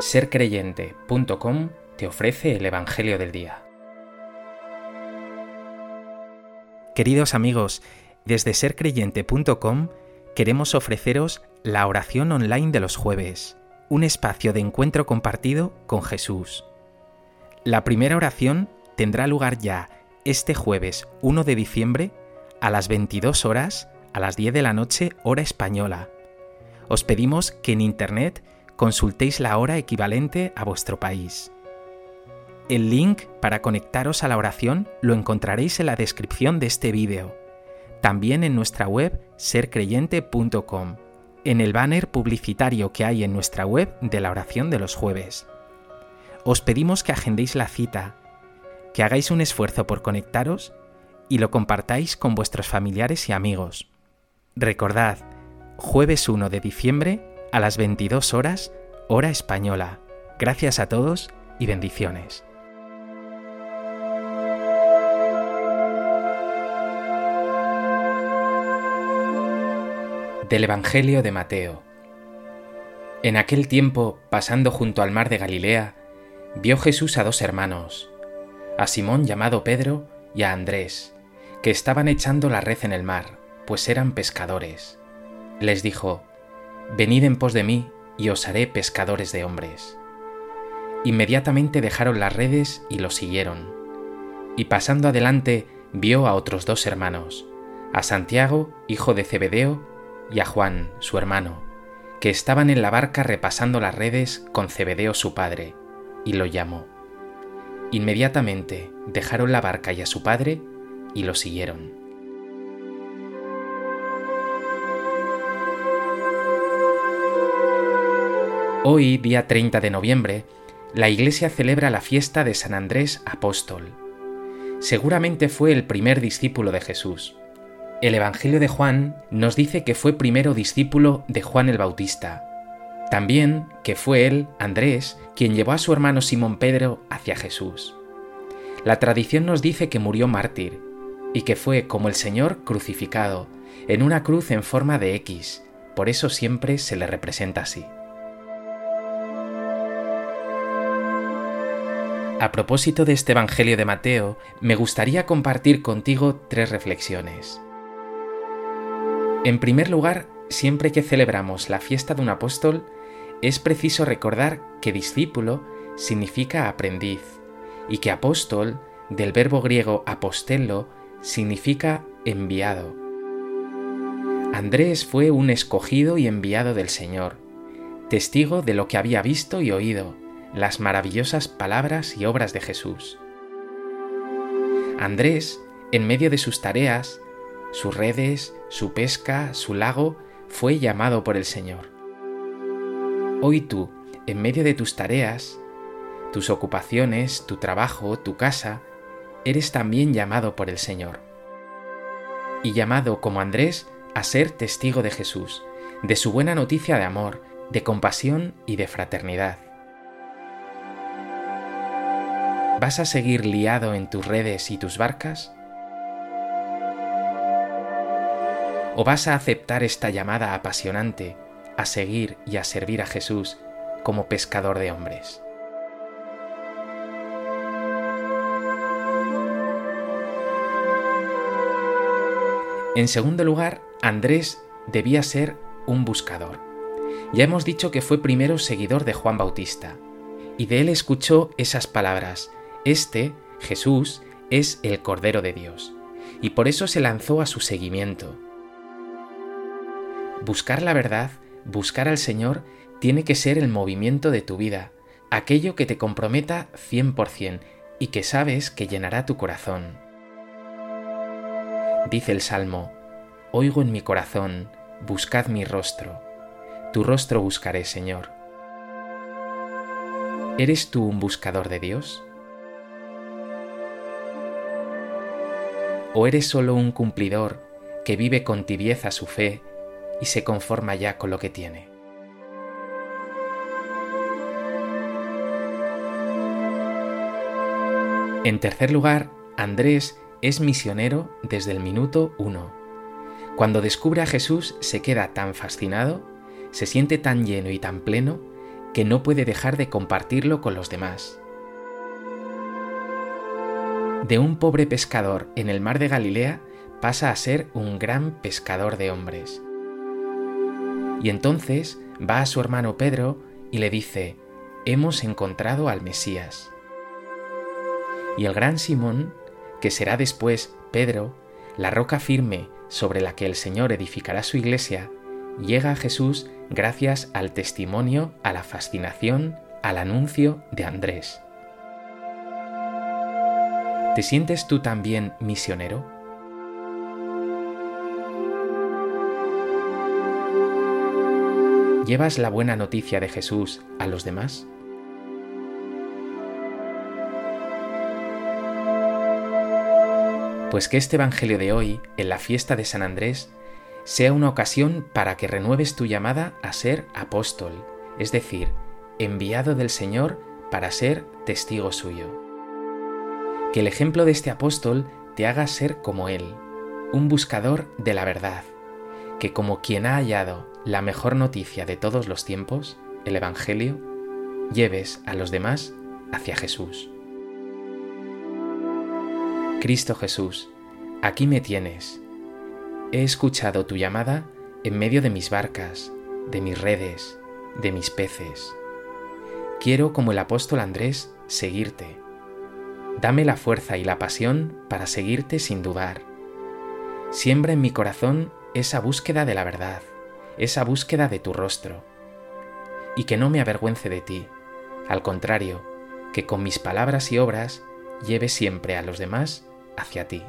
sercreyente.com te ofrece el Evangelio del Día. Queridos amigos, desde sercreyente.com queremos ofreceros la oración online de los jueves, un espacio de encuentro compartido con Jesús. La primera oración tendrá lugar ya este jueves 1 de diciembre a las 22 horas, a las 10 de la noche, hora española. Os pedimos que en Internet consultéis la hora equivalente a vuestro país. El link para conectaros a la oración lo encontraréis en la descripción de este vídeo, también en nuestra web sercreyente.com, en el banner publicitario que hay en nuestra web de la oración de los jueves. Os pedimos que agendéis la cita, que hagáis un esfuerzo por conectaros y lo compartáis con vuestros familiares y amigos. Recordad, jueves 1 de diciembre a las 22 horas, hora española. Gracias a todos y bendiciones. Del Evangelio de Mateo. En aquel tiempo, pasando junto al mar de Galilea, vio Jesús a dos hermanos, a Simón llamado Pedro y a Andrés, que estaban echando la red en el mar, pues eran pescadores. Les dijo, Venid en pos de mí y os haré pescadores de hombres. Inmediatamente dejaron las redes y lo siguieron. Y pasando adelante vio a otros dos hermanos, a Santiago, hijo de Zebedeo, y a Juan, su hermano, que estaban en la barca repasando las redes con Zebedeo su padre, y lo llamó. Inmediatamente dejaron la barca y a su padre y lo siguieron. Hoy, día 30 de noviembre, la Iglesia celebra la fiesta de San Andrés Apóstol. Seguramente fue el primer discípulo de Jesús. El Evangelio de Juan nos dice que fue primero discípulo de Juan el Bautista. También que fue él, Andrés, quien llevó a su hermano Simón Pedro hacia Jesús. La tradición nos dice que murió mártir y que fue como el Señor crucificado, en una cruz en forma de X, por eso siempre se le representa así. A propósito de este Evangelio de Mateo, me gustaría compartir contigo tres reflexiones. En primer lugar, siempre que celebramos la fiesta de un apóstol, es preciso recordar que discípulo significa aprendiz y que apóstol, del verbo griego apostello, significa enviado. Andrés fue un escogido y enviado del Señor, testigo de lo que había visto y oído, las maravillosas palabras y obras de Jesús. Andrés, en medio de sus tareas, sus redes, su pesca, su lago, fue llamado por el Señor. Hoy tú, en medio de tus tareas, tus ocupaciones, tu trabajo, tu casa, eres también llamado por el Señor. Y llamado como Andrés a ser testigo de Jesús, de su buena noticia de amor, de compasión y de fraternidad. ¿Vas a seguir liado en tus redes y tus barcas? ¿O vas a aceptar esta llamada apasionante a seguir y a servir a Jesús como pescador de hombres? En segundo lugar, Andrés debía ser un buscador. Ya hemos dicho que fue primero seguidor de Juan Bautista, y de él escuchó esas palabras, este, Jesús, es el Cordero de Dios, y por eso se lanzó a su seguimiento. Buscar la verdad, buscar al Señor, tiene que ser el movimiento de tu vida, aquello que te comprometa 100% y que sabes que llenará tu corazón. Dice el Salmo, Oigo en mi corazón, buscad mi rostro. Tu rostro buscaré, Señor. ¿Eres tú un buscador de Dios? ¿O eres solo un cumplidor que vive con tibieza su fe y se conforma ya con lo que tiene? En tercer lugar, Andrés es misionero desde el minuto uno. Cuando descubre a Jesús se queda tan fascinado, se siente tan lleno y tan pleno, que no puede dejar de compartirlo con los demás. De un pobre pescador en el mar de Galilea pasa a ser un gran pescador de hombres. Y entonces va a su hermano Pedro y le dice, hemos encontrado al Mesías. Y el gran Simón, que será después Pedro, la roca firme sobre la que el Señor edificará su iglesia, llega a Jesús gracias al testimonio, a la fascinación, al anuncio de Andrés. ¿Te sientes tú también misionero? ¿Llevas la buena noticia de Jesús a los demás? Pues que este Evangelio de hoy, en la fiesta de San Andrés, sea una ocasión para que renueves tu llamada a ser apóstol, es decir, enviado del Señor para ser testigo suyo. Que el ejemplo de este apóstol te haga ser como Él, un buscador de la verdad, que como quien ha hallado la mejor noticia de todos los tiempos, el Evangelio, lleves a los demás hacia Jesús. Cristo Jesús, aquí me tienes. He escuchado tu llamada en medio de mis barcas, de mis redes, de mis peces. Quiero, como el apóstol Andrés, seguirte. Dame la fuerza y la pasión para seguirte sin dudar. Siembra en mi corazón esa búsqueda de la verdad, esa búsqueda de tu rostro. Y que no me avergüence de ti, al contrario, que con mis palabras y obras lleve siempre a los demás hacia ti.